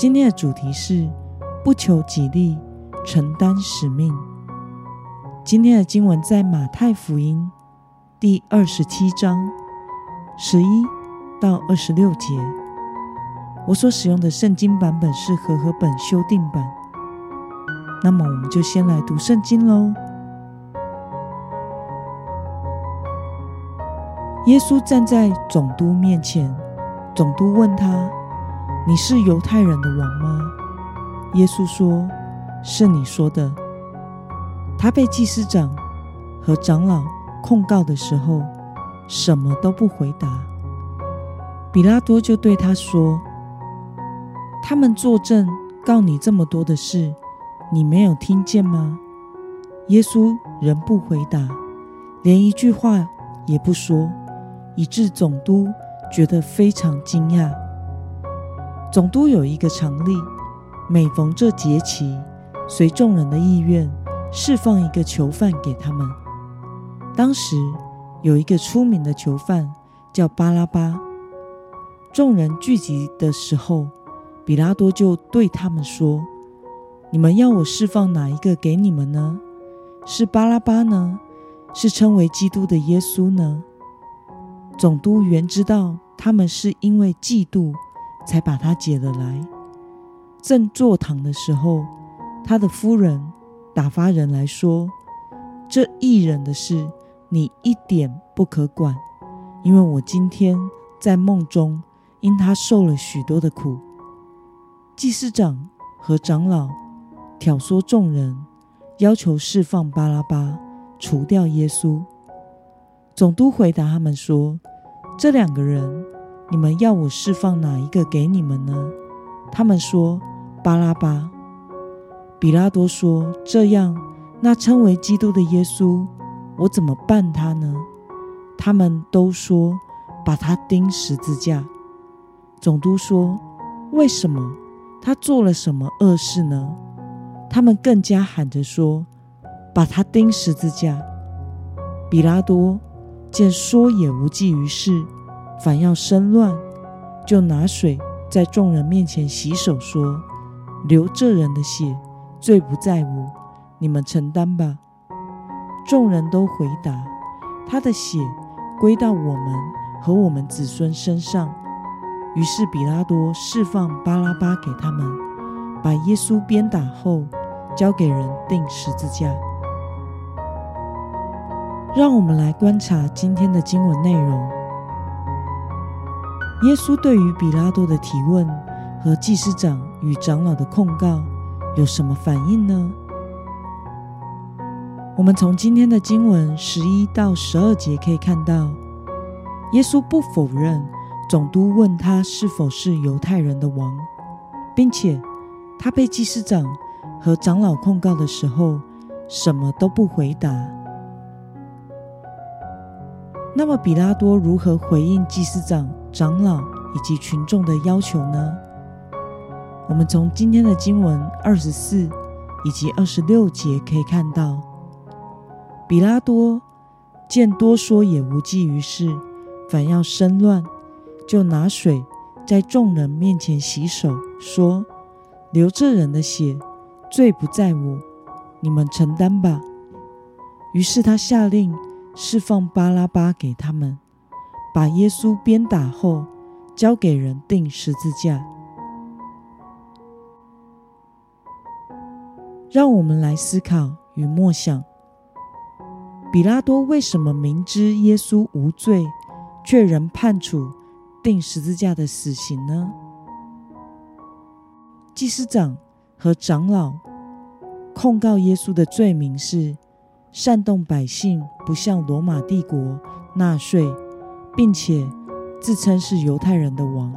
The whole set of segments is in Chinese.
今天的主题是不求己利，承担使命。今天的经文在马太福音第二十七章十一到二十六节。我所使用的圣经版本是和合本修订版。那么，我们就先来读圣经喽。耶稣站在总督面前，总督问他。你是犹太人的王吗？耶稣说：“是你说的。”他被祭司长和长老控告的时候，什么都不回答。比拉多就对他说：“他们作证告你这么多的事，你没有听见吗？”耶稣仍不回答，连一句话也不说，以致总督觉得非常惊讶。总督有一个常例，每逢这节期，随众人的意愿，释放一个囚犯给他们。当时有一个出名的囚犯叫巴拉巴。众人聚集的时候，比拉多就对他们说：“你们要我释放哪一个给你们呢？是巴拉巴呢？是称为基督的耶稣呢？”总督原知道他们是因为嫉妒。才把他解了来。正坐堂的时候，他的夫人打发人来说：“这一人的事，你一点不可管，因为我今天在梦中因他受了许多的苦。”祭司长和长老挑唆众人，要求释放巴拉巴，除掉耶稣。总督回答他们说：“这两个人。”你们要我释放哪一个给你们呢？他们说巴拉巴。比拉多说：“这样，那称为基督的耶稣，我怎么办他呢？”他们都说把他钉十字架。总督说：“为什么？他做了什么恶事呢？”他们更加喊着说：“把他钉十字架。”比拉多见说也无济于事。反要生乱，就拿水在众人面前洗手，说：“流这人的血，罪不在我，你们承担吧。”众人都回答：“他的血归到我们和我们子孙身上。”于是比拉多释放巴拉巴给他们，把耶稣鞭打后，交给人钉十字架。让我们来观察今天的经文内容。耶稣对于比拉多的提问和祭司长与长老的控告有什么反应呢？我们从今天的经文十一到十二节可以看到，耶稣不否认总督问他是否是犹太人的王，并且他被祭司长和长老控告的时候，什么都不回答。那么，比拉多如何回应祭司长？长老以及群众的要求呢？我们从今天的经文二十四以及二十六节可以看到，比拉多见多说也无济于事，反要生乱，就拿水在众人面前洗手，说：“流这人的血，罪不在我，你们承担吧。”于是他下令释放巴拉巴给他们。把耶稣鞭打后，交给人钉十字架。让我们来思考与默想：比拉多为什么明知耶稣无罪，却仍判处钉十字架的死刑呢？祭司长和长老控告耶稣的罪名是煽动百姓不向罗马帝国纳税。并且自称是犹太人的王，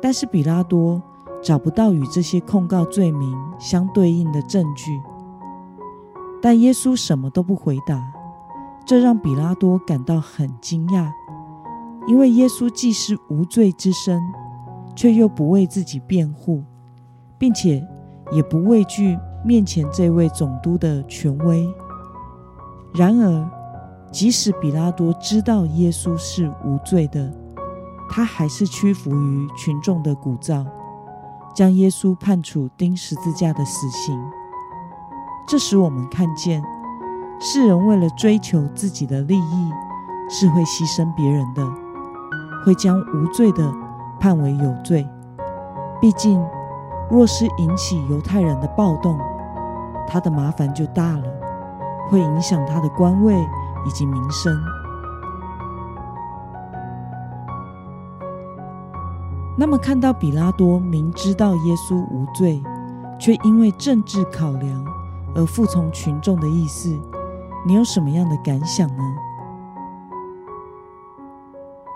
但是比拉多找不到与这些控告罪名相对应的证据。但耶稣什么都不回答，这让比拉多感到很惊讶，因为耶稣既是无罪之身，却又不为自己辩护，并且也不畏惧面前这位总督的权威。然而，即使比拉多知道耶稣是无罪的，他还是屈服于群众的鼓噪，将耶稣判处钉十字架的死刑。这使我们看见，世人为了追求自己的利益，是会牺牲别人的，会将无罪的判为有罪。毕竟，若是引起犹太人的暴动，他的麻烦就大了，会影响他的官位。以及名声。那么，看到比拉多明知道耶稣无罪，却因为政治考量而服从群众的意思，你有什么样的感想呢？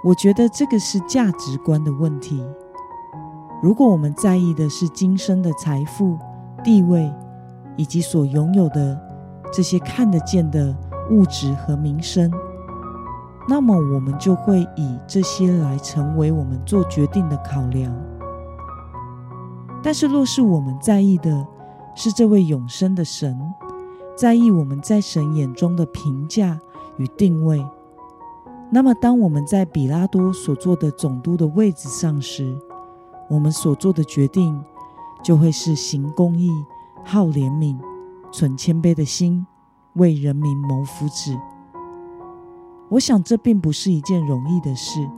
我觉得这个是价值观的问题。如果我们在意的是今生的财富、地位以及所拥有的这些看得见的，物质和名声，那么我们就会以这些来成为我们做决定的考量。但是，若是我们在意的是这位永生的神，在意我们在神眼中的评价与定位，那么当我们在比拉多所做的总督的位置上时，我们所做的决定就会是行公义、好怜悯、存谦卑的心。为人民谋福祉，我想这并不是一件容易的事。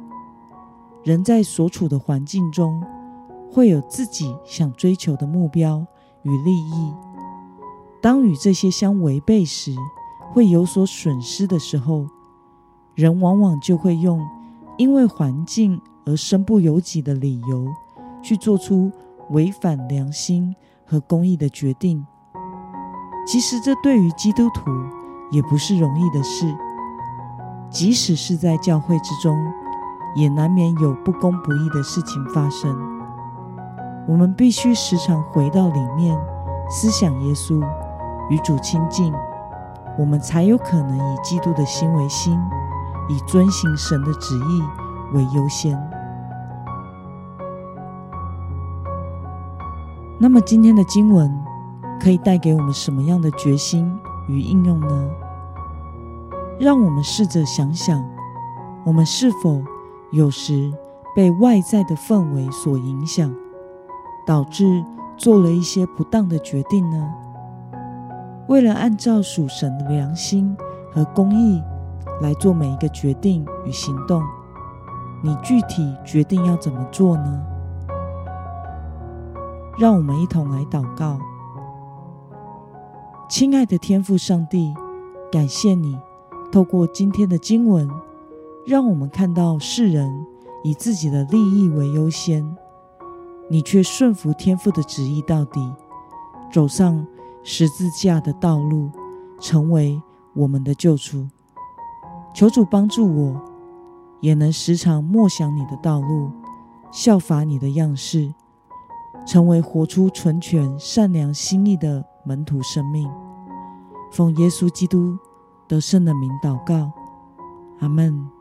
人在所处的环境中，会有自己想追求的目标与利益。当与这些相违背时，会有所损失的时候，人往往就会用因为环境而身不由己的理由，去做出违反良心和公义的决定。其实，这对于基督徒也不是容易的事。即使是在教会之中，也难免有不公不义的事情发生。我们必须时常回到里面，思想耶稣，与主亲近，我们才有可能以基督的心为心，以遵行神的旨意为优先。那么，今天的经文。可以带给我们什么样的决心与应用呢？让我们试着想想，我们是否有时被外在的氛围所影响，导致做了一些不当的决定呢？为了按照属神的良心和公义来做每一个决定与行动，你具体决定要怎么做呢？让我们一同来祷告。亲爱的天父上帝，感谢你透过今天的经文，让我们看到世人以自己的利益为优先，你却顺服天父的旨意到底，走上十字架的道路，成为我们的救主。求主帮助我，也能时常默想你的道路，效法你的样式，成为活出纯全善良心意的。门徒生命，奉耶稣基督得胜的名祷告，阿门。